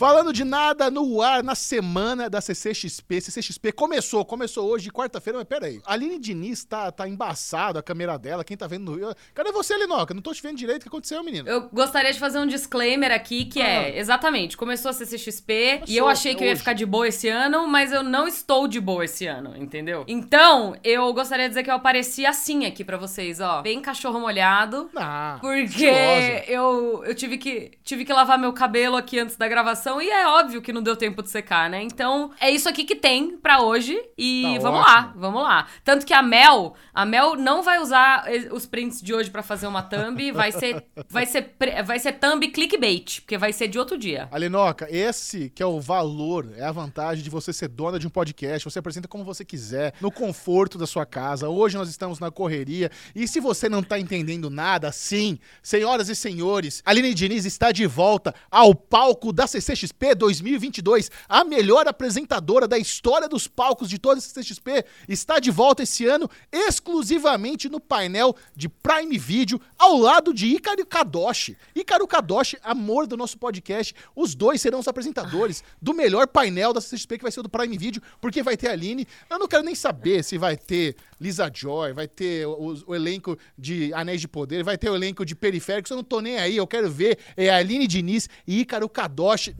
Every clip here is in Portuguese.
Falando de nada no ar na semana da CCXP. CCXP começou, começou hoje, quarta-feira, mas peraí. A Aline Diniz tá, tá embaçado a câmera dela, quem tá vendo no Rio. Cadê você, Linoca? Não tô te vendo direito, o que aconteceu, menino? Eu gostaria de fazer um disclaimer aqui, que é, Ah. exatamente, começou a CCXP e Começou, eu achei que eu ia ficar de boa esse ano, mas eu não estou de boa esse ano, entendeu? Então, eu gostaria de dizer que eu apareci assim aqui pra vocês, ó, bem cachorro molhado. Ah, Porque estilosa. eu, eu tive, que, tive que lavar meu cabelo aqui antes da gravação e é óbvio que não deu tempo de secar, né? Então, é isso aqui que tem pra hoje e Tá vamos ótimo. lá, vamos lá. Tanto que a Mel, a Mel não vai usar os prints de hoje pra fazer uma thumb, vai ser vai ser vai ser thumb clickbait, porque vai ser de outro dia. Alinoca, esse que é o valor, é a vantagem de você ser dona de um podcast. Você apresenta como você quiser, no conforto da sua casa. Hoje nós estamos na correria. E se você não tá entendendo nada, sim, senhoras e senhores, Aline Diniz está de volta ao palco da CCXP 2022. A melhor apresentadora da história dos palcos de toda a CCXP está de volta esse ano, exclusivamente no painel de Prime Video, ao lado de Ícaro Kadoshi. Ícaro Kadoshi, amor do nosso podcast, os dois serão os apresentadores do melhor painel da CCXP, que vai ser o do Prime Video, porque vai ter a Aline. Eu não quero nem saber se vai ter Lisa Joy, vai ter o, o elenco de Anéis de Poder, vai ter o elenco de Periféricos, eu não tô nem aí, eu quero ver é a Aline Diniz e Ícaro Kadoshi.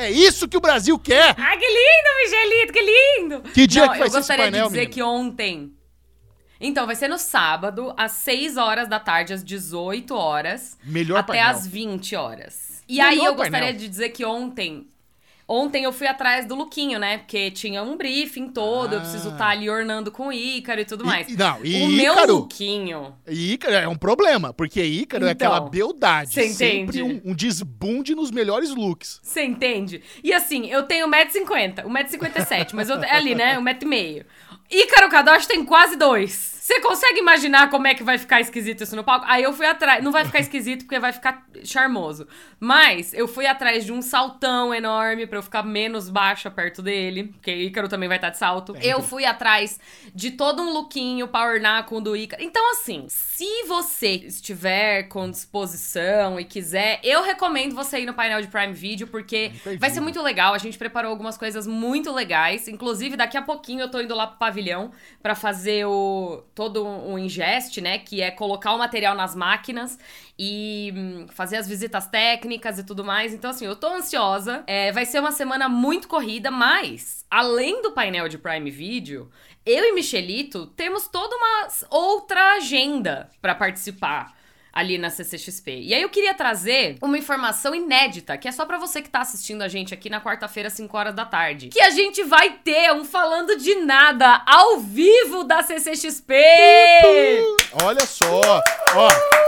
É isso que o Brasil quer! Ah, que lindo, Michelito, que lindo! Que dia Não, que vai eu ser esse gostaria painel, de dizer menino? que ontem. Então, vai ser no sábado, às 6 horas da tarde, às 18 horas. Melhor até painel. às 20 horas. E Melhor aí eu painel. gostaria de dizer que ontem. Ontem eu fui atrás do Luquinho, né? Porque tinha um briefing todo, eu Ah. preciso estar ali ornando com o Ícaro e tudo mais. E- não, e o meu Ícaro? Luquinho. E Ícaro é um problema, porque Ícaro é Então, aquela beldade. cê Sempre entende? um, um desbunde nos melhores looks. Você entende? E assim, eu tenho 1,50m, 1,57m, mas eu, é ali, né? 1,5m. Ícaro Kadoshi tem quase dois. Você consegue imaginar como é que vai ficar esquisito isso no palco? Aí eu fui atrás. Não vai ficar esquisito porque vai ficar charmoso. Mas eu fui atrás de um saltão enorme pra eu ficar menos baixa perto dele. Porque Ícaro também vai estar de salto. Eu fui atrás de todo um lookinho pra ornar com o do Ícaro. Então, assim, se você estiver com disposição e quiser, eu recomendo você ir no painel de Prime Video, porque Imperdível. vai ser muito legal. A gente preparou algumas coisas muito legais. Inclusive, daqui a pouquinho eu tô indo lá pro pavilhão pra fazer o todo um ingest, né? Que é colocar o material nas máquinas e hum, fazer as visitas técnicas e tudo mais. Então, assim, eu tô ansiosa. É, vai ser uma semana muito corrida, mas além do painel de Prime Video, eu e Michelito temos toda uma outra agenda pra participar ali na CCXP. E aí eu queria trazer uma informação inédita, que é só pra você que tá assistindo a gente aqui na quarta-feira, 5 horas da tarde. Que a gente vai ter um falando de nada ao vivo da CCXP! Olha só, ó.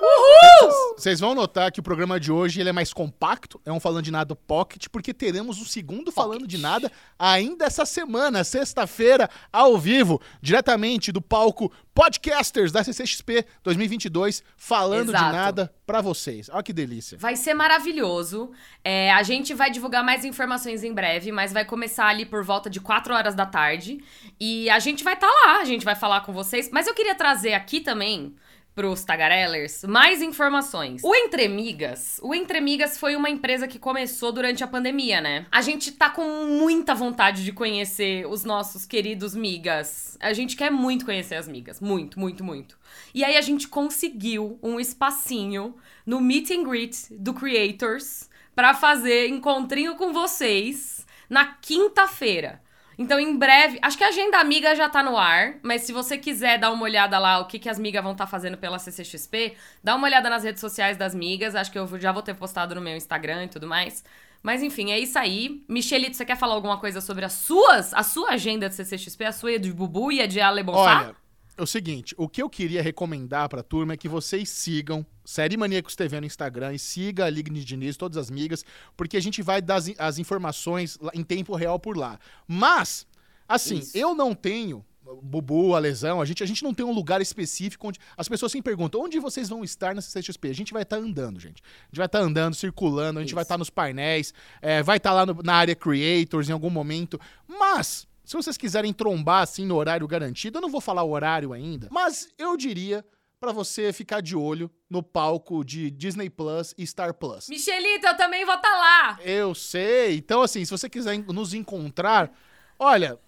Uhul! Vocês vão notar que o programa de hoje ele é mais compacto, é um Falando de Nada Pocket, porque teremos o segundo Falando de Nada ainda essa semana, sexta-feira, ao vivo, diretamente do palco Podcasters da CCXP 2022, falando Exato. de nada pra vocês. Olha que delícia. Vai ser maravilhoso. É, a gente vai divulgar mais informações em breve, mas vai começar ali por volta de 4 horas da tarde. E a gente vai estar lá, a gente vai falar com vocês. Mas eu queria trazer aqui também pros tagarellers mais informações. O Entremigas, o Entremigas foi uma empresa que começou durante a pandemia, né? A gente tá com muita vontade de conhecer os nossos queridos migas. A gente quer muito conhecer as migas, muito, muito, muito. E aí a gente conseguiu um espacinho no Meet and Greet do Creators pra fazer encontrinho com vocês na quinta-feira. Então, em breve, acho que a agenda amiga já tá no ar, mas se você quiser dar uma olhada lá, o que, que as migas vão estar fazendo pela CCXP, dá uma olhada nas redes sociais das migas, acho que eu já vou ter postado no meu Instagram e tudo mais. Mas enfim, é isso aí. Michelito, você quer falar alguma coisa sobre as suas, a sua agenda de CCXP, a sua de Bubu e a de Ale Bonfá? Olha, é o seguinte, o que eu queria recomendar pra turma é que vocês sigam Série Maníacos TV no Instagram e siga a Ligne Diniz, todas as migas, porque a gente vai dar as, as informações em tempo real por lá. Mas, assim, Isso. eu não tenho Bubu, a lesão, a gente, a gente não tem um lugar específico onde as pessoas sempre perguntam onde vocês vão estar na CCXP. A gente vai estar andando, gente. A gente vai estar andando, circulando, a gente Isso. vai estar nos painéis, é, vai estar lá no- na área Creators em algum momento. Mas, se vocês quiserem trombar assim no horário garantido, eu não vou falar o horário ainda, mas eu diria pra você ficar de olho no palco de Disney Plus e Star Plus. Michelito, eu também vou estar lá. Eu sei. Então, assim, se você quiser nos encontrar, olha,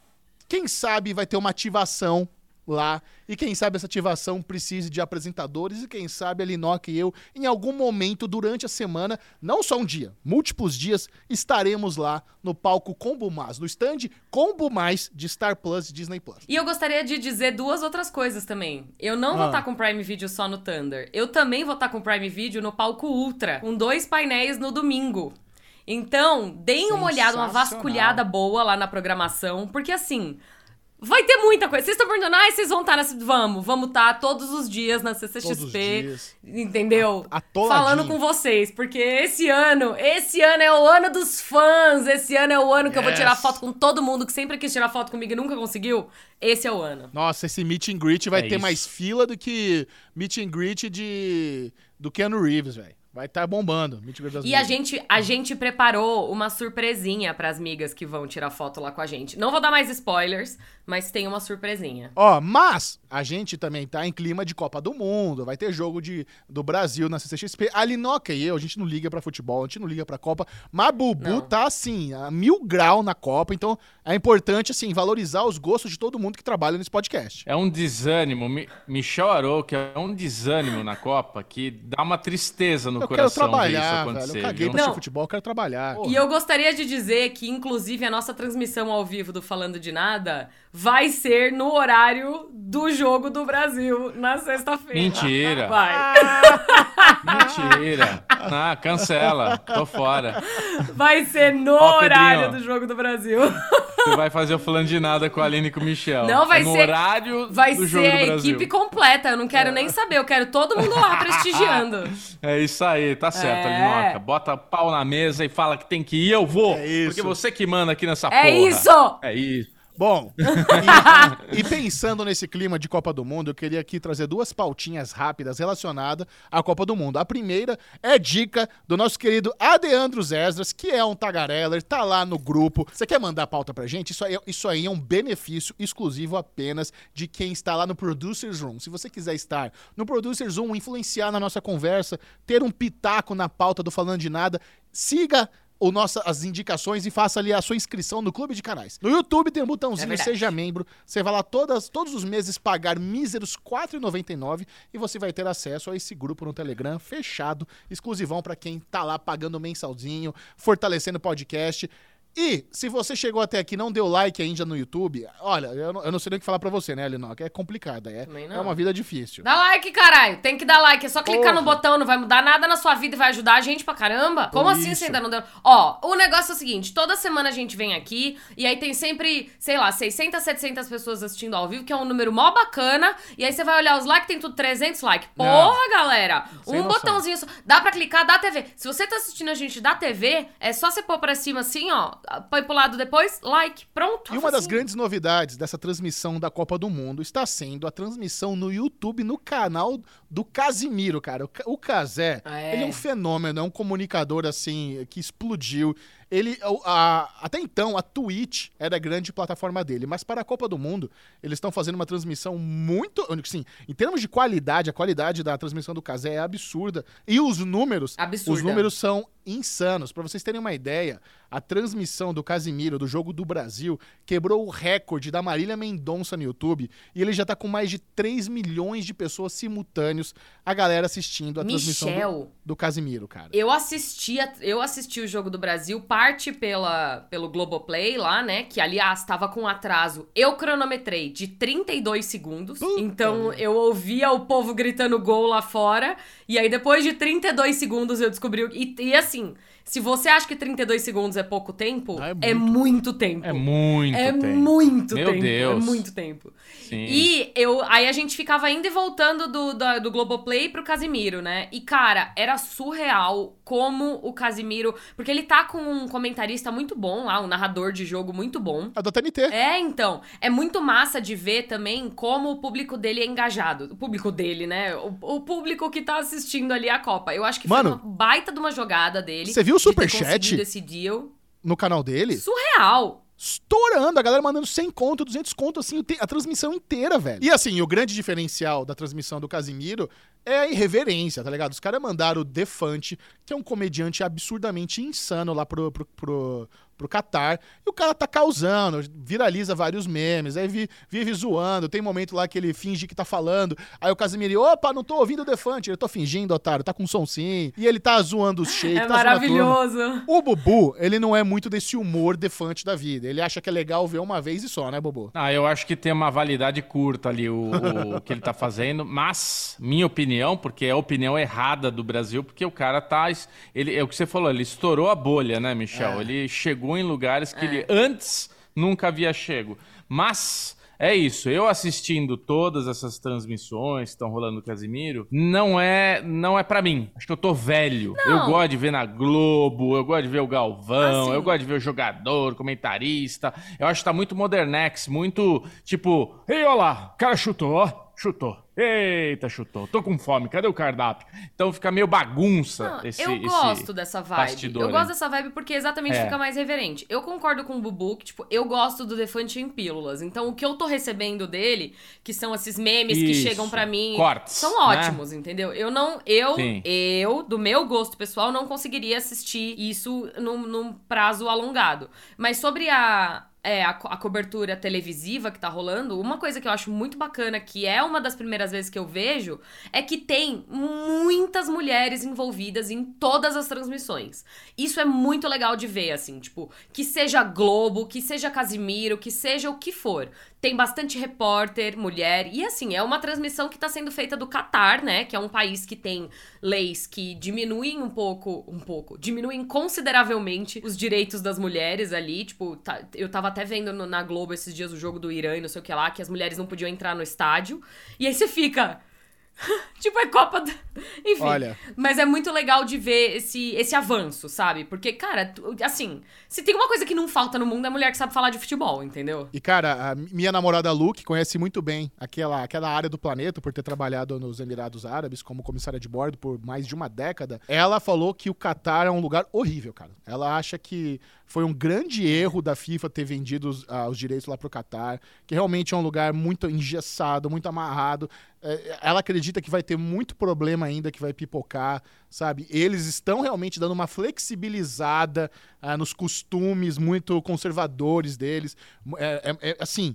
quem sabe vai ter uma ativação lá. E quem sabe essa ativação precise de apresentadores. E quem sabe a Linoca e eu, em algum momento durante a semana, não só um dia, múltiplos dias, estaremos lá no palco Combo Mais, no stand Combo Mais de Star Plus e Disney Plus. E eu gostaria de dizer duas outras coisas também. Eu não vou Ah. estar com Prime Video só no Thunder. Eu também vou estar com Prime Video no palco Ultra, com dois painéis no domingo. Então, deem uma olhada, uma vasculhada boa lá na programação, porque assim, vai ter muita coisa. Vocês estão perguntando, ah, vocês vão estar nessa. Vamos, vamos estar todos os dias na Todos os CCXP. dias. Entendeu? Atoladinho. Falando com vocês, porque esse ano, esse ano é o ano dos fãs. Esse ano é o ano que eu vou tirar Yes. foto com todo mundo que sempre quis tirar foto comigo e nunca conseguiu. Esse é o ano. Nossa, esse meet and greet vai É ter isso. mais fila do que meet and greet de do Keanu Reeves, velho. Vai estar bombando. Meet and greet das E a gente, a gente preparou uma surpresinha pras migas que vão tirar foto lá com a gente. Não vou dar mais spoilers, mas tem uma surpresinha. Ó, mas a gente também tá em clima de Copa do Mundo, vai ter jogo de, do Brasil na CCXP. A Linoca e eu, a gente não liga pra futebol, a gente não liga pra Copa, mas Bubu Não. tá assim, a mil grau na Copa, então é importante, assim, valorizar os gostos de todo mundo que trabalha nesse podcast. É um desânimo. Mi- Michel Arouca é um desânimo na Copa que dá uma tristeza no eu quero coração ver isso trabalhar, acontecer. velho. Eu caguei viu? pra assistir Não. futebol, eu quero trabalhar. E eu gostaria de dizer que, inclusive, a nossa transmissão ao vivo do Falando de Nada vai ser no horário do jogo do Brasil, na sexta-feira. Mentira. Vai. Mentira. Ah, cancela. Tô fora. Vai ser no Ó, horário Pedrinho. do jogo do Brasil. Você vai fazer o falando de nada com a Aline e com o Michel. Não, vai É no ser- horário Vai do ser jogo do a Brasil. equipe completa. Eu não quero nem saber. Eu quero todo mundo lá prestigiando. É isso aí, tá certo, É. Alinoca. Bota pau na mesa e fala que tem que ir, eu vou. É isso. Porque você que manda aqui nessa É porra. isso! É isso. Bom, e, e pensando nesse clima de Copa do Mundo, eu queria aqui trazer duas pautinhas rápidas relacionadas à Copa do Mundo. A primeira é dica do nosso querido Adeandro Zesdras, que é um tagareller, tá lá no grupo. Você quer mandar pauta pra gente? Isso aí, isso aí é um benefício exclusivo apenas de quem está lá no Producers Room. Se você quiser estar no Producers Room, influenciar na nossa conversa, ter um pitaco na pauta do Falando de Nada, siga o nossa, as indicações e faça ali a sua inscrição no Clube de Canais. No YouTube tem um É botãozinho verdade. Seja Membro. Você vai lá todas, todos os meses pagar míseros R$ 4,99 e você vai ter acesso a esse grupo no Telegram fechado, exclusivão para quem tá lá pagando mensalzinho, fortalecendo o podcast. E se você chegou até aqui e não deu like ainda no YouTube, olha, eu não, eu não sei nem o que falar pra você, né, Alinoca? É complicado, é, não. é uma vida difícil. Dá like, caralho. Tem que dar like. É só clicar Porra. no botão, não vai mudar nada na sua vida e vai ajudar a gente pra caramba. Como assim Isso. você ainda não deu? Ó, o negócio é o seguinte: toda semana a gente vem aqui e aí tem sempre, sei lá, 600, 700 pessoas assistindo ao vivo, que é um número mó bacana. E aí você vai olhar os likes, tem tudo 300 likes. Porra, galera! Sem um noção. botãozinho só. Dá pra clicar da TV. Se você tá assistindo a gente da TV, é só você pôr pra cima assim, ó. Põe pro lado depois, like. Pronto. E uma das Facinho. grandes novidades dessa transmissão da Copa do Mundo está sendo a transmissão no YouTube, no canal do Casimiro, cara. O Ca- O Casé, É. ele é um fenômeno, é um comunicador, assim, que explodiu. Ele, a- até então, a Twitch era a grande plataforma dele, mas para a Copa do Mundo, eles estão fazendo uma transmissão muito, assim, em termos de qualidade, a qualidade da transmissão do Casé é absurda. E os números, Absurda. os números são insanos. Para vocês terem uma ideia, a transmissão do Casimiro, do Jogo do Brasil, quebrou o recorde da Marília Mendonça no YouTube e ele já tá com mais de 3 milhões de pessoas simultâneos, a galera assistindo a transmissão do, Michel. do Casimiro, cara. Eu assisti, eu assisti o jogo do Brasil, parte pela, pelo Globoplay lá, né? Que, aliás, tava com atraso. Eu cronometrei de 32 segundos. Puta então, eu ouvia o povo gritando gol lá fora. E aí, depois de 32 segundos, eu descobri... E, e assim, se você acha que 32 segundos é pouco tempo, Ah, é, é muito. tempo. É muito É tempo. muito Meu tempo. Deus. É muito tempo. Sim. E eu, aí a gente ficava indo e voltando do, da- do Globoplay pro Casimiro, né? E, cara, era surreal como o Casimiro. Porque ele tá com um comentarista muito bom lá, um narrador de jogo muito bom. A da TNT. É, então. É muito massa de ver também como o público dele é engajado. O público dele, né? O, o público que tá assistindo ali a Copa. Eu acho que Mano, foi uma baita de uma jogada dele. você viu o de superchat? conseguido esse deal. No canal dele. Surreal. Estourando, a galera mandando 100 conto, 200 conto, assim, a transmissão inteira, velho. E assim, o grande diferencial da transmissão do Casimiro é a irreverência, tá ligado? Os caras mandaram o Defante, que é um comediante absurdamente insano lá pro, pro, pro, pro Qatar. E o cara tá causando, viraliza vários memes, aí vi, vive zoando. Tem momento lá que ele finge que tá falando. Aí o Casimiro, opa, não tô ouvindo o Defante. Eu tô fingindo, otário, tá com som sim. E ele tá zoando os shakes. É tá maravilhoso. O Bubu, ele não é muito desse humor Defante da vida. Ele acha que é legal ver uma vez e só, né, Bubu? Ah, eu acho que tem uma validade curta ali o, o que ele tá fazendo. Mas, minha opinião, porque é a opinião errada do Brasil, porque o cara tá. Ele, é o que você falou, ele estourou a bolha, né, Michel? É. Ele chegou em lugares que é. ele antes nunca havia chego. Mas é isso. Eu assistindo todas essas transmissões que estão rolando no Casimiro, não é não é para mim. Acho que eu tô velho. Não. Eu gosto de ver na Globo, eu gosto de ver o Galvão, assim. eu gosto de ver o jogador, comentarista. Eu acho que tá muito modernex, muito tipo, ei, olha lá, o cara chutou, ó, chutou. Eita, chutou. Tô com fome. Cadê o cardápio? Então fica meio bagunça Não, esse Eu gosto dessa vibe. Bastidor, eu gosto dessa vibe porque exatamente é. fica mais reverente. Eu concordo com o Bubu que, tipo, eu gosto do Defante em pílulas. Então o que eu tô recebendo dele, que são esses memes Isso. que chegam para mim, Cortes, são né? ótimos, né? entendeu? Eu não. Eu, eu, do meu gosto pessoal, não conseguiria assistir isso num, num prazo alongado. Mas sobre a é, a, a, cobertura televisiva que tá rolando, uma coisa que eu acho muito bacana, que é uma das primeiras vezes que eu vejo, é que tem muitas mulheres envolvidas em todas as transmissões. Isso é muito legal de ver, assim, tipo, que seja Globo, que seja Casimiro, que seja o que for. Tem bastante repórter, mulher, e assim, é uma transmissão que está sendo feita do Catar, né? Que é um país que tem leis que diminuem um pouco, um pouco, diminuem consideravelmente os direitos das mulheres ali. Tipo, tá, eu tava até vendo no, na Globo esses dias o jogo do Irã e não sei o que lá, que as mulheres não podiam entrar no estádio. E aí você fica. tipo, é Copa. Do... Enfim. Olha. Mas é muito legal de ver esse, esse avanço, sabe? Porque, cara, assim, se tem uma coisa que não falta no mundo é mulher que sabe falar de futebol, entendeu? E, cara, a minha namorada Lu, que conhece muito bem aquela, aquela área do planeta, por ter trabalhado nos Emirados Árabes como comissária de bordo por mais de uma década, ela falou que o Catar é um lugar horrível, cara. Ela acha que foi um grande erro da FIFA ter vendido os, uh, os direitos lá pro Catar, que realmente é um lugar muito engessado, muito amarrado. É, ela acredita que vai ter muito problema ainda, que vai pipocar, sabe? Eles estão realmente dando uma flexibilizada uh, nos costumes muito conservadores deles. É, é, é, assim,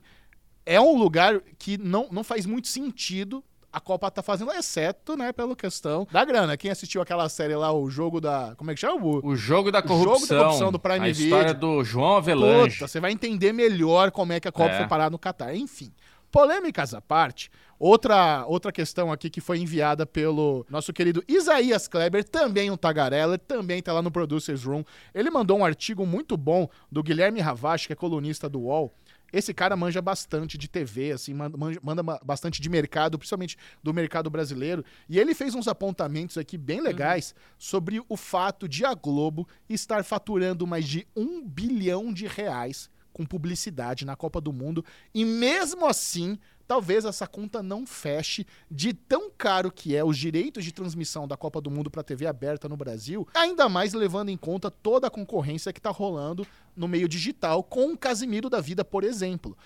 é um lugar que não, não faz muito sentido a Copa tá fazendo, exceto, né, pela questão da grana. Quem assistiu aquela série lá, o jogo da. Como é que chama? O, o jogo da corrupção. O jogo da corrupção do Prime a Video. história do João Avelange. Puta, você vai entender melhor como é que a Copa é. foi parar no Catar. Enfim. Polêmicas à parte, outra, outra questão aqui que foi enviada pelo nosso querido Isaías Kleber, também um tagarela, também tá lá no Producers Room. Ele mandou um artigo muito bom do Guilherme Ravache, que é colunista do UOL, esse cara manja bastante de TV, assim, manda, manda, bastante de mercado, principalmente do mercado brasileiro. E ele fez uns apontamentos aqui bem legais uhum. sobre o fato de a Globo estar faturando mais de um bilhão de reais com publicidade na Copa do Mundo. E mesmo assim, talvez essa conta não feche de tão caro que é os direitos de transmissão da Copa do Mundo para TV aberta no Brasil, ainda mais levando em conta toda a concorrência que está rolando no meio digital com o Casimiro da vida, por exemplo.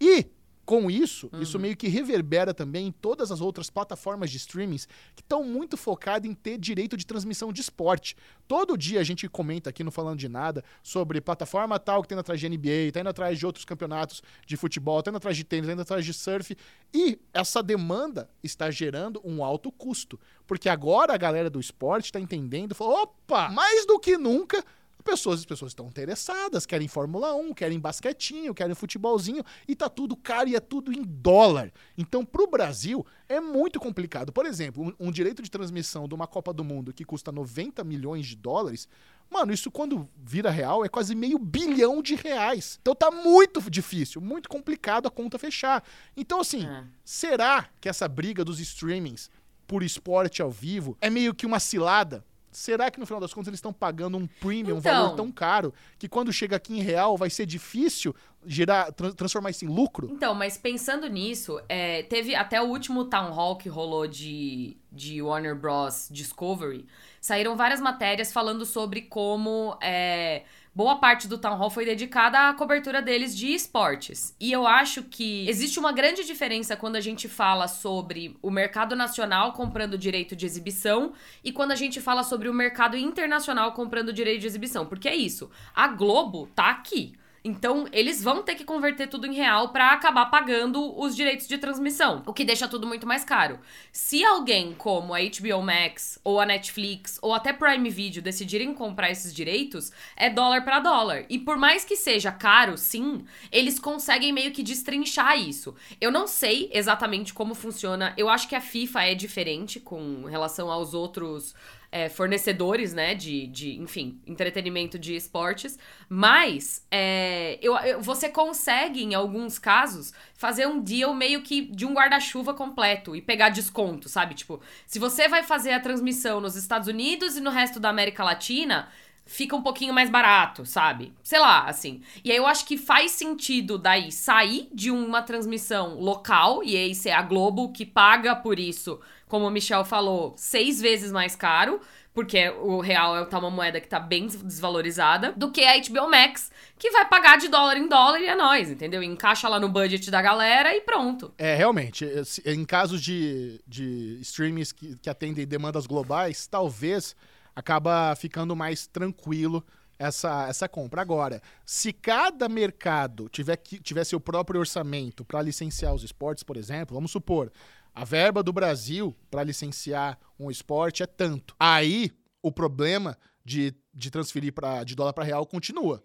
E com isso, uhum. isso meio que reverbera também em todas as outras plataformas de streamings que estão muito focadas em ter direito de transmissão de esporte. Todo dia a gente comenta aqui no Falando de Nada sobre plataforma tal que tem atrás de NBA, tá indo atrás de outros campeonatos de futebol, tá indo atrás de tênis, tá indo atrás de surf. E essa demanda está gerando um alto custo. Porque agora a galera do esporte está entendendo, falou, opa, mais do que nunca pessoas, as pessoas estão interessadas, querem Fórmula 1, querem basquetinho, querem futebolzinho, e tá tudo caro e é tudo em dólar. Então, pro Brasil, é muito complicado. Por exemplo, um, um direito de transmissão de uma Copa do Mundo que custa 90 milhões de dólares, mano, isso quando vira real é quase meio bilhão de reais. Então tá muito difícil, muito complicado a conta fechar. Então, assim, é. será que essa briga dos streamings por esporte ao vivo é meio que uma cilada? Será que no final das contas eles estão pagando um premium, então, um valor tão caro, que quando chega aqui em real vai ser difícil gerar, tra transformar isso em lucro? Então, mas pensando nisso, é, teve até o último town hall que rolou de, de Warner Bros. Discovery, saíram várias matérias falando sobre como é, boa parte do Town Hall foi dedicada à cobertura deles de esportes. E eu acho que existe uma grande diferença quando a gente fala sobre o mercado nacional comprando direito de exibição e quando a gente fala sobre o mercado internacional comprando direito de exibição. Porque é isso, a Globo tá aqui. Então, eles vão ter que converter tudo em real para acabar pagando os direitos de transmissão, o que deixa tudo muito mais caro. Se alguém como a HBO Max, ou a Netflix, ou até Prime Video decidirem comprar esses direitos, é dólar para dólar. E por mais que seja caro, sim, eles conseguem meio que destrinchar isso. Eu não sei exatamente como funciona. Eu acho que a FIFA é diferente com relação aos outros é, fornecedores, né, de, de, enfim, entretenimento de esportes, mas é, eu, eu, você consegue, em alguns casos, fazer um deal meio que de um guarda-chuva completo e pegar desconto, sabe? Tipo, se você vai fazer a transmissão nos Estados Unidos e no resto da América Latina, fica um pouquinho mais barato, sabe? Sei lá, assim. E aí eu acho que faz sentido daí sair de uma transmissão local, e aí ser a Globo que paga por isso como o Michel falou, seis vezes mais caro, porque o real é tá uma moeda que tá bem desvalorizada, do que a HBO Max, que vai pagar de dólar em dólar e é nós, entendeu? Encaixa lá no budget da galera e pronto. É, realmente, em casos de, de streams que, que atendem demandas globais, talvez acaba ficando mais tranquilo essa, essa compra. Agora, se cada mercado tiver, que, tiver seu próprio orçamento para licenciar os esportes, por exemplo, vamos supor, a verba do Brasil para licenciar um esporte é tanto. Aí o problema de, de transferir pra, de dólar para real continua.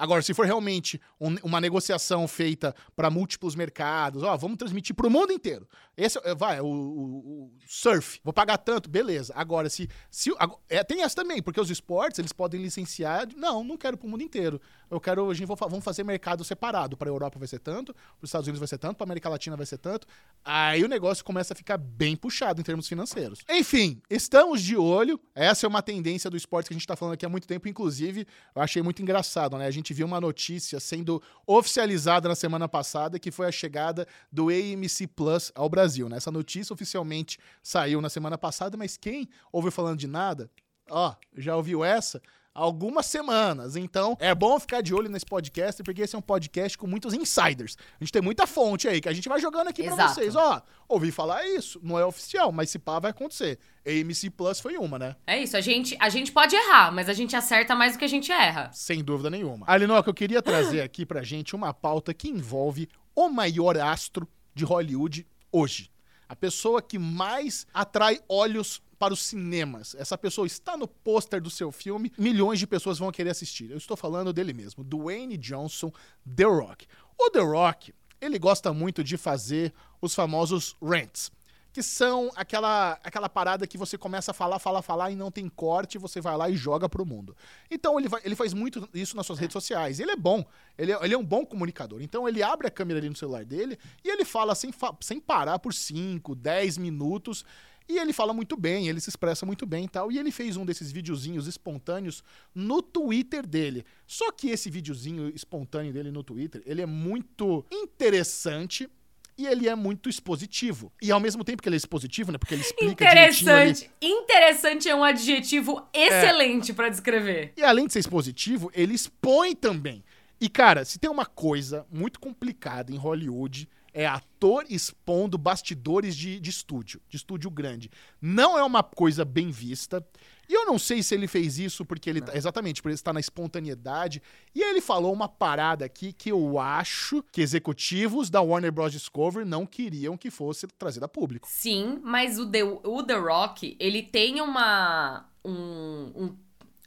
Agora, se for realmente um, uma negociação feita para múltiplos mercados, ó, vamos transmitir para o mundo inteiro. Esse é, vai, o, o, o, surf, vou pagar tanto, beleza. Agora, se, se é, tem essa também, porque os esportes eles podem licenciar, não, não quero para o mundo inteiro. Eu quero, a gente vou, vamos fazer mercado separado. Para a Europa vai ser tanto, para os Estados Unidos vai ser tanto, para a América Latina vai ser tanto. Aí o negócio começa a ficar bem puxado em termos financeiros. Enfim, estamos de olho. Essa é uma tendência do esporte que a gente está falando aqui há muito tempo, inclusive, eu achei muito engraçado, né? A gente gente viu uma notícia sendo oficializada na semana passada, que foi a chegada do AMC Plus ao Brasil. Né? Essa notícia oficialmente saiu na semana passada, mas quem ouviu falando de nada, ó, já ouviu essa? Algumas semanas. Então, é bom ficar de olho nesse podcast, porque esse é um podcast com muitos insiders. A gente tem muita fonte aí que a gente vai jogando aqui para vocês. Ó, ouvi falar isso, não é oficial, mas se pá vai acontecer. AMC Plus foi uma, né? É isso, a gente, a gente pode errar, mas a gente acerta mais do que a gente erra. Sem dúvida nenhuma. Alinoca, eu queria trazer aqui pra gente uma pauta que envolve o maior astro de Hollywood hoje. A pessoa que mais atrai olhos para os cinemas. Essa pessoa está no pôster do seu filme, milhões de pessoas vão querer assistir. Eu estou falando dele mesmo, Dwayne Johnson, The Rock. O The Rock, ele gosta muito de fazer os famosos rants que são aquela, aquela parada que você começa a falar, falar, falar e não tem corte, você vai lá e joga pro mundo. Então ele, vai, ele faz muito isso nas suas redes sociais. Ele é bom, ele é, ele é um bom comunicador. Então ele abre a câmera ali no celular dele e ele fala sem, sem parar por 5, 10 minutos e ele fala muito bem, ele se expressa muito bem e tal. E ele fez um desses videozinhos espontâneos no Twitter dele. Só que esse videozinho espontâneo dele no Twitter, ele é muito interessante e ele é muito expositivo. E ao mesmo tempo que ele é expositivo, né? Porque ele explica Interessante. Interessante é um adjetivo excelente é. para descrever. E além de ser expositivo, ele expõe também. E cara, se tem uma coisa muito complicada em Hollywood é ator expondo bastidores de, de estúdio, de estúdio grande. Não é uma coisa bem vista. E eu não sei se ele fez isso porque ele. Tá, exatamente, por ele estar na espontaneidade. E ele falou uma parada aqui que eu acho que executivos da Warner Bros. Discovery não queriam que fosse trazida a público. Sim, mas o The, o The Rock, ele tem uma. Um, um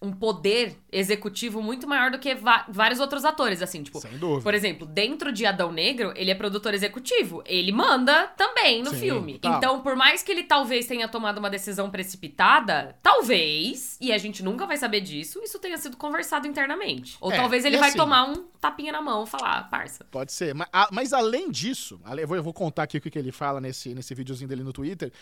um poder executivo muito maior do que vários outros atores, assim, tipo. Sem dúvida. Por exemplo, dentro de Adão Negro, ele é produtor executivo. Ele manda também no Sim, filme. Tá. Então, por mais que ele talvez tenha tomado uma decisão precipitada, talvez, e a gente nunca vai saber disso, isso tenha sido conversado internamente. Ou é, talvez ele vai assim, tomar um tapinha na mão e falar, parça. Pode ser. Mas, a, mas além disso, eu vou, eu vou contar aqui o que ele fala nesse, nesse videozinho dele no Twitter.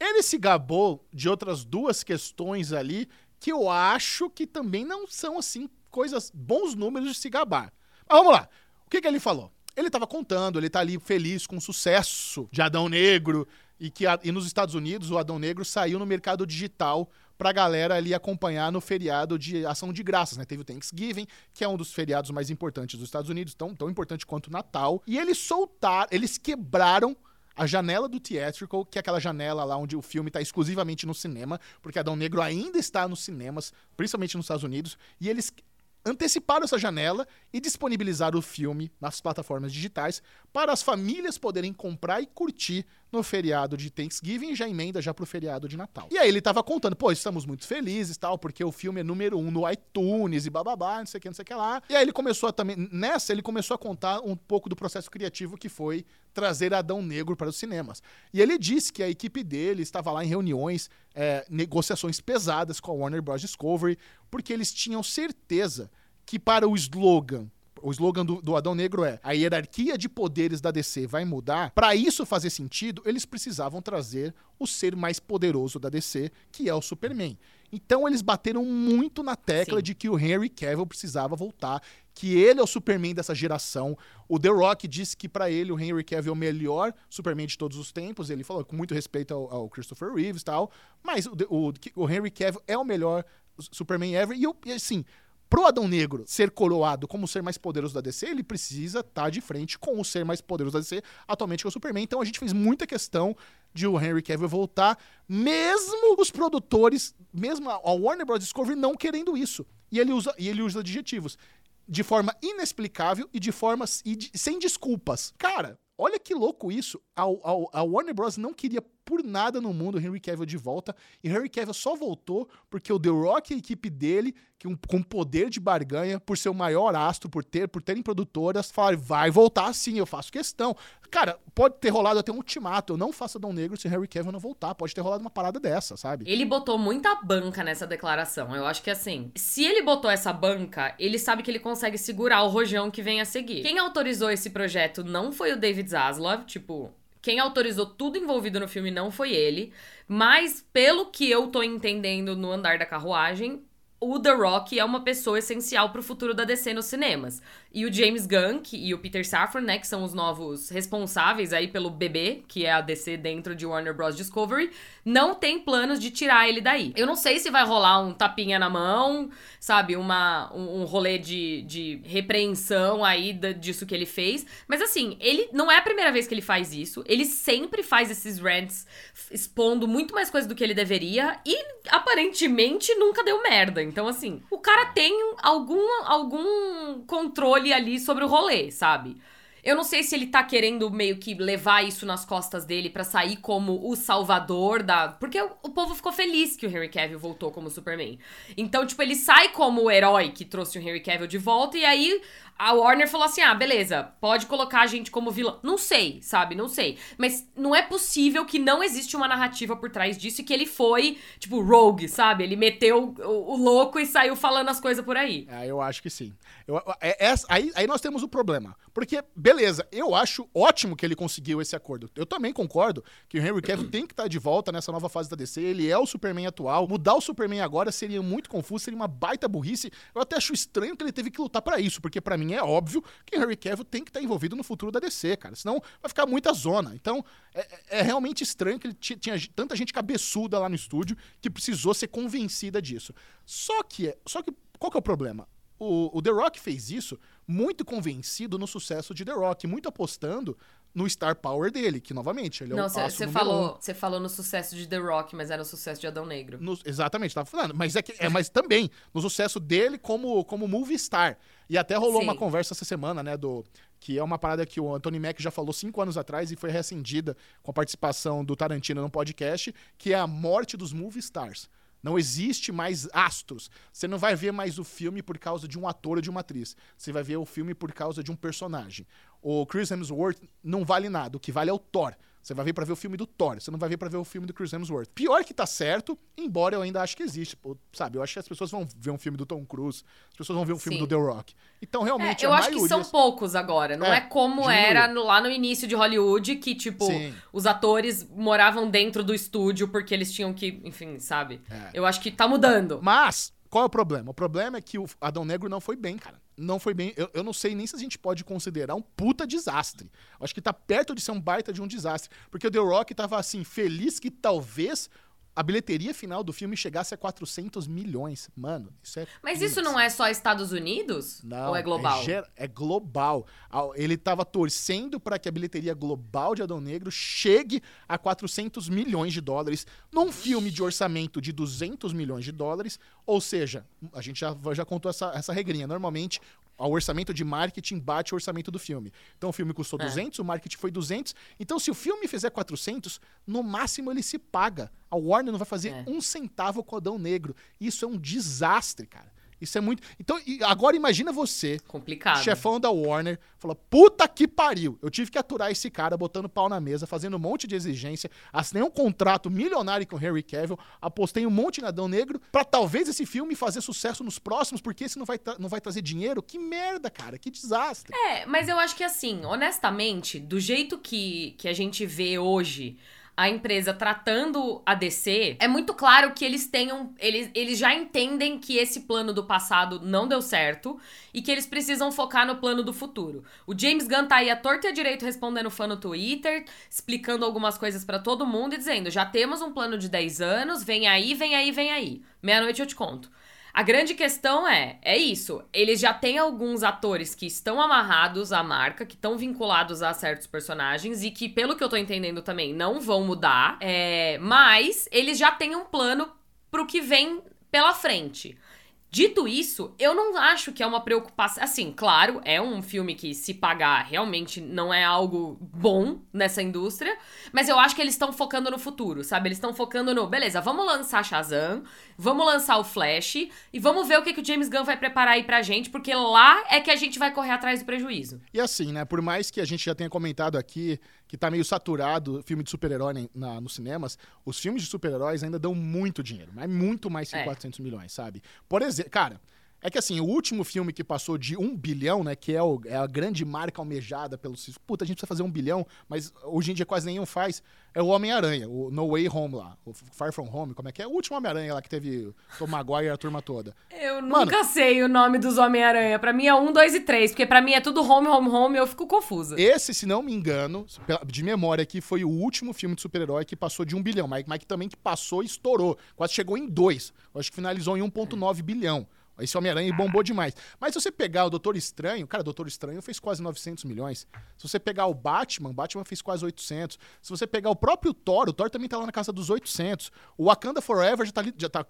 Ele se gabou de outras duas questões ali que eu acho que também não são, assim, coisas, bons números de se gabar. Mas vamos lá. O que, que ele falou? Ele estava contando, ele está ali feliz com o sucesso de Adão Negro e que e nos Estados Unidos o Adão Negro saiu no mercado digital pra galera ali acompanhar no feriado de ação de graças, né? Teve o Thanksgiving, que é um dos feriados mais importantes dos Estados Unidos, tão, tão importante quanto o Natal. E eles soltaram, eles quebraram a janela do Theatrical, que é aquela janela lá onde o filme está exclusivamente no cinema, porque Adão Negro ainda está nos cinemas, principalmente nos Estados Unidos, e eles anteciparam essa janela e disponibilizaram o filme nas plataformas digitais para as famílias poderem comprar e curtir no feriado de Thanksgiving já emenda já pro feriado de Natal. E aí ele tava contando, pô, estamos muito felizes tal, porque o filme é número um no iTunes e bababá, não sei o que, não sei o que lá. E aí ele começou a também, nessa ele começou a contar um pouco do processo criativo que foi trazer Adão Negro para os cinemas. E ele disse que a equipe dele estava lá em reuniões, é, negociações pesadas com a Warner Bros. Discovery, porque eles tinham certeza que para o slogan o slogan do, do, Adão Negro é: a hierarquia de poderes da DC vai mudar. Para isso fazer sentido, eles precisavam trazer o ser mais poderoso da DC, que é o Superman. Então eles bateram muito na tecla Sim. de que o Henry Cavill precisava voltar, que ele é o Superman dessa geração. O The Rock disse que para ele o Henry Cavill é o melhor Superman de todos os tempos. Ele falou com muito respeito ao, ao Christopher Reeves e tal, mas o, o, o Henry Cavill é o melhor Superman ever. E, eu, e assim, Pro Adão Negro ser coroado como o ser mais poderoso da DC, ele precisa estar tá de frente com o ser mais poderoso da DC, atualmente que é o Superman. Então a gente fez muita questão de o Henry Cavill voltar, mesmo os produtores, mesmo a Warner Bros. Discovery não querendo isso. E ele usa, e ele usa adjetivos de forma inexplicável e de forma e de, sem desculpas. Cara, olha que louco isso. A, a, a Warner Bros. não queria por nada no mundo Henry Cavill de volta. E Henry Cavill só voltou porque o The Rock e a equipe dele, que um, com poder de barganha, por ser o maior astro, por ter por terem produtoras, falaram, vai voltar sim, eu faço questão. Cara, pode ter rolado até um ultimato, eu não faço Adão Negro se Henry Cavill não voltar. Pode ter rolado uma parada dessa, sabe? Ele botou muita banca nessa declaração. Eu acho que assim, se ele botou essa banca, ele sabe que ele consegue segurar o rojão que vem a seguir. Quem autorizou esse projeto não foi o David Zaslav, tipo, quem autorizou tudo envolvido no filme não foi ele, mas pelo que eu tô entendendo no andar da carruagem, o The Rock é uma pessoa essencial pro futuro da DC nos cinemas. E o James Gunn e o Peter Safran, né, que são os novos responsáveis aí pelo bebê, que é a DC dentro de Warner Bros. Discovery, não tem planos de tirar ele daí. Eu não sei se vai rolar um tapinha na mão, sabe, uma, um, um rolê de, de repreensão aí da, disso que ele fez. Mas assim, ele não é a primeira vez que ele faz isso. Ele sempre faz esses rants expondo muito mais coisa do que ele deveria e aparentemente nunca deu merda. Então assim, o cara tem algum, algum controle ali sobre o rolê, sabe? Eu não sei se ele tá querendo meio que levar isso nas costas dele para sair como o salvador da. Porque o, o, povo ficou feliz que o Henry Cavill voltou como Superman. Então, tipo, ele sai como o herói que trouxe o Henry Cavill de volta, e aí a Warner falou assim: ah, beleza, pode colocar a gente como vilão. Não sei, sabe? Não sei. Mas não é possível que não existe uma narrativa por trás disso e que ele foi, tipo, rogue, sabe? Ele meteu o, o louco e saiu falando as coisas por aí. É, eu acho que sim. Eu, é, é, aí, aí nós temos o problema. Porque, beleza, eu acho ótimo que ele conseguiu esse acordo. Eu também concordo que o Henry Cavill tem que estar de volta nessa nova fase da DC. Ele é o Superman atual. Mudar o Superman agora seria muito confuso, seria uma baita burrice. Eu até acho estranho que ele teve que lutar para isso, porque para mim é óbvio que Harry Cavill tem que estar tá envolvido no futuro da DC, cara. Senão vai ficar muita zona. Então, é, é, é realmente estranho que ele tinha tanta gente cabeçuda lá no estúdio que precisou ser convencida disso. Só que, só que qual que é o problema? O, o The Rock fez isso muito convencido no sucesso de The Rock, muito apostando no star power dele, que novamente ele é Não, o Você falou, você falou no sucesso de The Rock, mas era o sucesso de Adão Negro. No, exatamente, tava falando, mas é que é, mas também no sucesso dele como como movie star. E até rolou Sim. uma conversa essa semana, né, do que é uma parada que o Anthony Mack já falou cinco anos atrás e foi reacendida com a participação do Tarantino no podcast, que é a morte dos movie stars. Não existe mais astros. Você não vai ver mais o filme por causa de um ator ou de uma atriz. Você vai ver o filme por causa de um personagem. O Chris Hemsworth não vale nada. O que vale é o Thor. Você vai ver para ver o filme do Thor, você não vai ver para ver o filme do Chris Hemsworth. Pior que tá certo, embora eu ainda acho que existe. Sabe, eu acho que as pessoas vão ver um filme do Tom Cruise, as pessoas vão ver um filme Sim. do The Rock. Então, realmente, é, Eu acho maioria... que são poucos agora. Não é, é como diminuiu. era no, lá no início de Hollywood, que, tipo, Sim. os atores moravam dentro do estúdio porque eles tinham que, enfim, sabe? É. Eu acho que tá mudando. Mas, qual é o problema? O problema é que o Adão Negro não foi bem, cara não foi bem. Eu, eu, não sei nem se a gente pode considerar um puta desastre. Acho que tá perto de ser um baita de um desastre. Porque o The Rock tava assim, feliz que talvez a bilheteria final do filme chegasse a 400 milhões. Mano, isso é. Mas isso não é só Estados Unidos? Não, Ou é global? É, é global. Ele tava torcendo para que a bilheteria global de Adão Negro chegue a 400 milhões de dólares num filme de orçamento de 200 milhões de dólares. Ou seja, a gente já, já contou essa, essa regrinha. Normalmente, o orçamento de marketing bate o orçamento do filme. Então, o filme custou É. 200, o marketing foi 200. Então, se o filme fizer 400, no máximo ele se paga. A Warner não vai fazer É. um centavo com Adão Negro. Isso é um desastre, cara. Isso é muito. Então, agora imagina você, Complicado. chefão da Warner, fala: puta que pariu. Eu tive que aturar esse cara botando pau na mesa, fazendo um monte de exigência, assinei um contrato milionário com o Henry Cavill, apostei um monte em Adão Negro, pra talvez esse filme fazer sucesso nos próximos, porque esse não vai, não vai trazer dinheiro. Que merda, cara. Que desastre. É, mas eu acho que assim, honestamente, do jeito que, que a gente vê hoje a empresa tratando a DC, é muito claro que eles tenham. Eles, eles já entendem que esse plano do passado não deu certo e que eles precisam focar no plano do futuro. O James Gunn tá aí a torta e a direito respondendo fã no Twitter, explicando algumas coisas pra todo mundo e dizendo: já temos um plano de 10 anos, vem aí, vem aí, vem aí. Meia-noite eu te conto. A grande questão é, é isso. Eles já têm alguns atores que estão amarrados à marca, que estão vinculados a certos personagens e que, pelo que eu tô entendendo também, não vão mudar. É, mas eles já têm um plano pro que vem pela frente. Dito isso, eu não acho que é uma preocupação. Assim, claro, é um filme que, se pagar, realmente não é algo bom nessa indústria. Mas eu acho que eles estão focando no futuro, sabe? Eles estão focando no. Beleza, vamos lançar Shazam, vamos lançar o Flash e vamos ver o que, que o James Gunn vai preparar aí pra gente, porque lá é que a gente vai correr atrás do prejuízo. E assim, né? Por mais que a gente já tenha comentado aqui que tá meio saturado filme de super-herói nos cinemas, os filmes de super-heróis ainda dão muito dinheiro, mas muito mais que É. 400 milhões, sabe? Por exemplo, cara. É que assim, o último filme que passou de um bilhão, né? Que é, o- é a grande marca almejada pelos. Puta, a gente precisa fazer um bilhão, mas hoje em dia quase nenhum faz. É o Homem-Aranha, o No Way Home lá. O Far From Home, como é que é? O último Homem-Aranha lá que teve Tom Maguire e a turma toda. Eu Mano- nunca sei o nome dos Homem-Aranha. Pra mim é um, dois e três, porque pra mim é tudo home, home, home eu fico confusa. Esse, se não me engano, de memória aqui, foi o último filme de super-herói que passou de um bilhão. Mas, mas que também que passou e estourou. Quase chegou em dois. Eu acho que finalizou em 1,9 bilhão. Esse Homem-Aranha bombou demais. Mas se você pegar o Doutor Estranho, cara, o Doutor Estranho fez quase 900 milhões. Se você pegar o Batman, o Batman fez quase 800. Se você pegar o próprio Thor, o Thor também tá lá na casa dos 800. O Wakanda Forever já tá, ali- já tá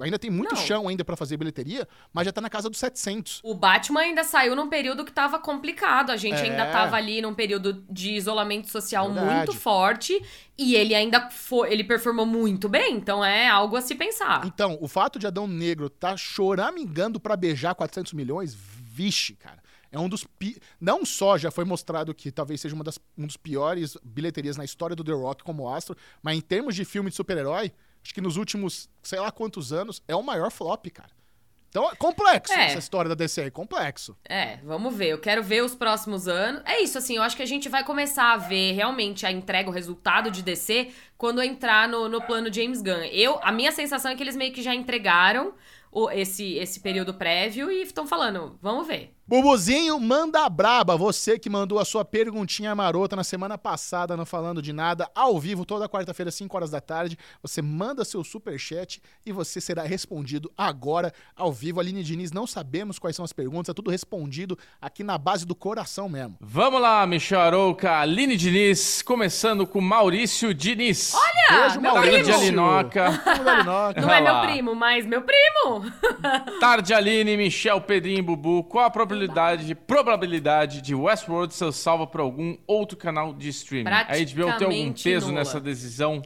ainda tem muito Não. chão ainda pra fazer bilheteria, mas já tá na casa dos 700. O Batman ainda saiu num período que tava complicado. A gente É. ainda tava ali num período de isolamento social Verdade. muito forte. E ele ainda foi. Ele performou muito bem. Então é algo a se pensar. Então, o fato de Adão Negro tá choramingando pra beijar 400 milhões, vixe, cara. É um dos. Pi... Não só já foi mostrado que talvez seja uma das, um dos piores bilheterias na história do The Rock como astro, mas em termos de filme de super-herói, acho que nos últimos sei lá quantos anos é o maior flop, cara. Então é complexo É. essa história da DC, é complexo. É, vamos ver. Eu quero ver os próximos anos. É isso, assim, eu acho que a gente vai começar a ver realmente a entrega, o resultado de DC quando entrar no, no plano James Gunn. Eu, a minha sensação é que eles meio que já entregaram o- esse, esse período prévio e estão falando, vamos ver. Bubuzinho, manda braba. Você que mandou a sua perguntinha marota na semana passada, não falando de nada, ao vivo, toda quarta-feira, 5 horas da tarde. Você manda seu superchat e você será respondido agora, ao vivo. Aline Diniz, não sabemos quais são as perguntas, é tudo respondido aqui na base do coração mesmo. Vamos lá, Michel Arouca, Aline Diniz, começando com Maurício Diniz. Olha, Beijo, meu Tarde primo! Alinoca. Não é meu primo, mas meu primo! Tarde Aline, Michel, Pedrinho, Bubu. Qual a probabilidade, probabilidade de Westworld ser salva por algum outro canal de streaming? A HBO tem algum peso nula. nessa decisão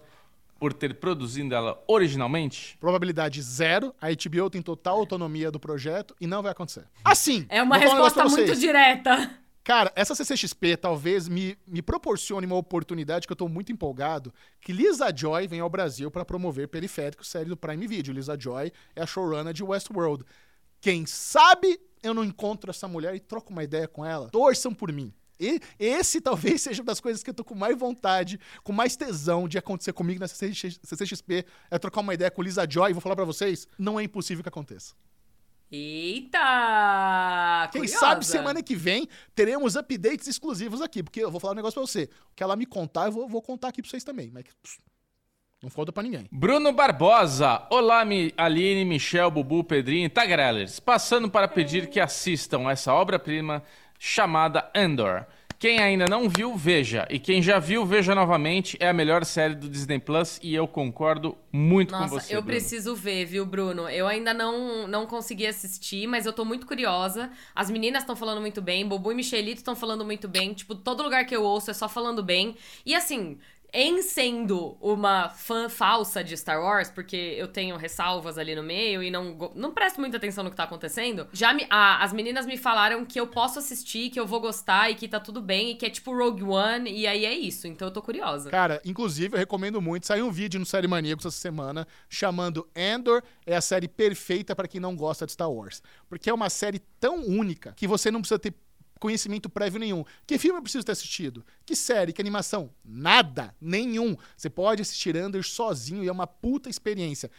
por ter produzido ela originalmente? Probabilidade zero, a HBO tem total autonomia do projeto e não vai acontecer. Assim, É uma um resposta pra muito direta. Cara, essa CCXP talvez me, me proporcione uma oportunidade que eu tô muito empolgado, que Lisa Joy vem ao Brasil para promover Periférico, série do Prime Video. Lisa Joy é a showrunner de Westworld. Quem sabe eu não encontro essa mulher e troco uma ideia com ela. Torçam por mim. E esse talvez seja uma das coisas que eu tô com mais vontade, com mais tesão de acontecer comigo nessa CCXP, é trocar uma ideia com Lisa Joy. E vou falar pra vocês, não é impossível que aconteça. Eita! Quem curiosa. sabe semana que vem teremos updates exclusivos aqui, porque eu vou falar um negócio pra você. O que ela me contar, eu vou, vou contar aqui pra vocês também. Mas Não falta pra ninguém. Bruno Barbosa. Olá, Aline, Michel, Bubu, Pedrinho e Tagrellers. Passando para pedir que assistam essa obra-prima chamada Andor. Quem ainda não viu, veja. E quem já viu, veja novamente. É a melhor série do Disney Plus e eu concordo muito com Nossa, você. eu Bruno. preciso ver, viu, Bruno? Eu ainda não, não consegui assistir, mas eu tô muito curiosa. As meninas estão falando muito bem, Bobu e Michelito estão falando muito bem. Tipo, todo lugar que eu ouço é só falando bem. E assim, em sendo uma fã falsa de Star Wars, porque eu tenho ressalvas ali no meio e não, não presto muita atenção no que tá acontecendo, já me, as meninas me falaram que eu posso assistir, que eu vou gostar e que tá tudo bem, e que é tipo Rogue One, e aí é isso. Então eu tô curiosa. Cara, inclusive, eu recomendo muito. Saiu um vídeo no Série Maníacos essa semana chamando Andor é a série perfeita pra quem não gosta de Star Wars. Porque é uma série tão única que você não precisa ter conhecimento prévio nenhum. Que filme eu preciso ter assistido? Que série? Que animação? Nada. Nenhum. Você pode assistir Andor sozinho e é uma puta experiência.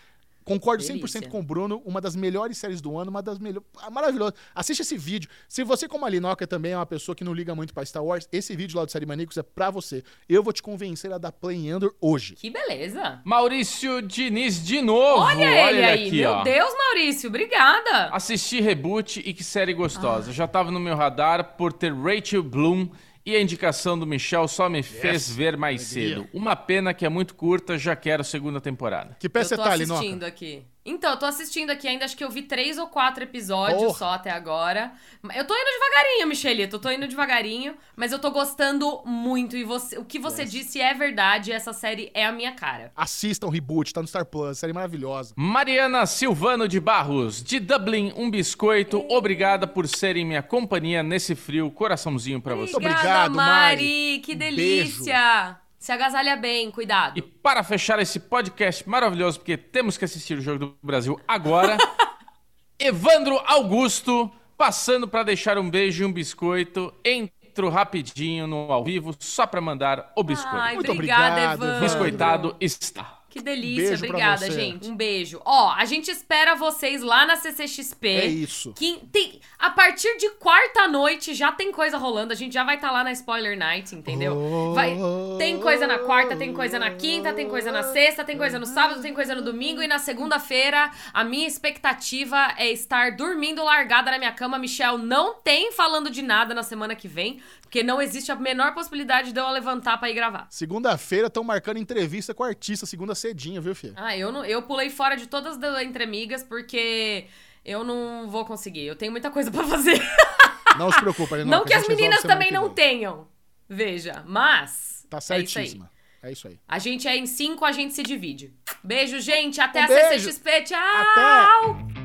Concordo 100% Delícia. com o Bruno, uma das melhores séries do ano, uma das melhores. Maravilhoso. Assiste esse vídeo. Se você, como a Linoca, também é uma pessoa que não liga muito pra Star Wars, esse vídeo lá do Série Maníacos é pra você. Eu vou te convencer a dar play em Andor hoje. Que beleza! Maurício Diniz de novo. Olha, ele aí, aqui, meu ó. Deus, Maurício, obrigada! Assisti Reboot e que série Ah. gostosa. Já tava no meu radar por ter Rachel Bloom e a indicação do Michel só me fez ver mais Alegria. cedo. Uma pena que é muito curta, já quero segunda temporada. Que pé eu você tô tá, assistindo Linoca? aqui. Então, eu tô assistindo aqui ainda, acho que eu vi três ou quatro episódios Porra. só até agora. Eu tô indo devagarinho, Michelito, eu tô indo devagarinho, mas eu tô gostando muito. E você, o que você disse é verdade, essa série é a minha cara. Assistam o Reboot, tá no Star Plus, série maravilhosa. Mariana Silvano de Barros, de Dublin, um biscoito. Obrigada por serem minha companhia nesse frio. Coraçãozinho pra você. Muito Obrigada, obrigado, Mari! Mari. Que Um delícia! Se agasalha bem, cuidado. E para fechar esse podcast maravilhoso, porque temos que assistir o Jogo do Brasil agora, Evandro Augusto, passando para deixar um beijo e um biscoito. Entro rapidinho no ao vivo, só para mandar o biscoito. Ai, Muito obrigada, obrigado, Evandro. Biscoitado está. Que delícia, Beijo obrigada, gente. Um beijo. Ó, a gente espera vocês lá na CCXP. É isso. Que tem, a partir de quarta noite já tem coisa rolando. A gente já vai estar lá na Spoiler Night, entendeu? Oh. Vai, tem coisa na quarta, tem coisa na quinta, tem coisa na sexta, tem coisa no sábado, tem coisa no domingo. E na segunda-feira, a minha expectativa é estar dormindo largada na minha cama. Michel não tem falando de nada na semana que vem, porque não existe a menor possibilidade de eu levantar pra ir gravar. Segunda-feira estão marcando entrevista com o artista, segunda cedinha, viu, filho? Ah, eu, não, eu pulei fora de todas as Entre Amigas porque eu não vou conseguir. Eu tenho muita coisa pra fazer. Não se preocupa, Linoca, não que as meninas também não tenham. Veja, mas. Tá é isso certíssima. É isso aí. A gente é em cinco, a gente se divide. Beijo, gente. Até Um a beijo. CCXP. Tchau! Até.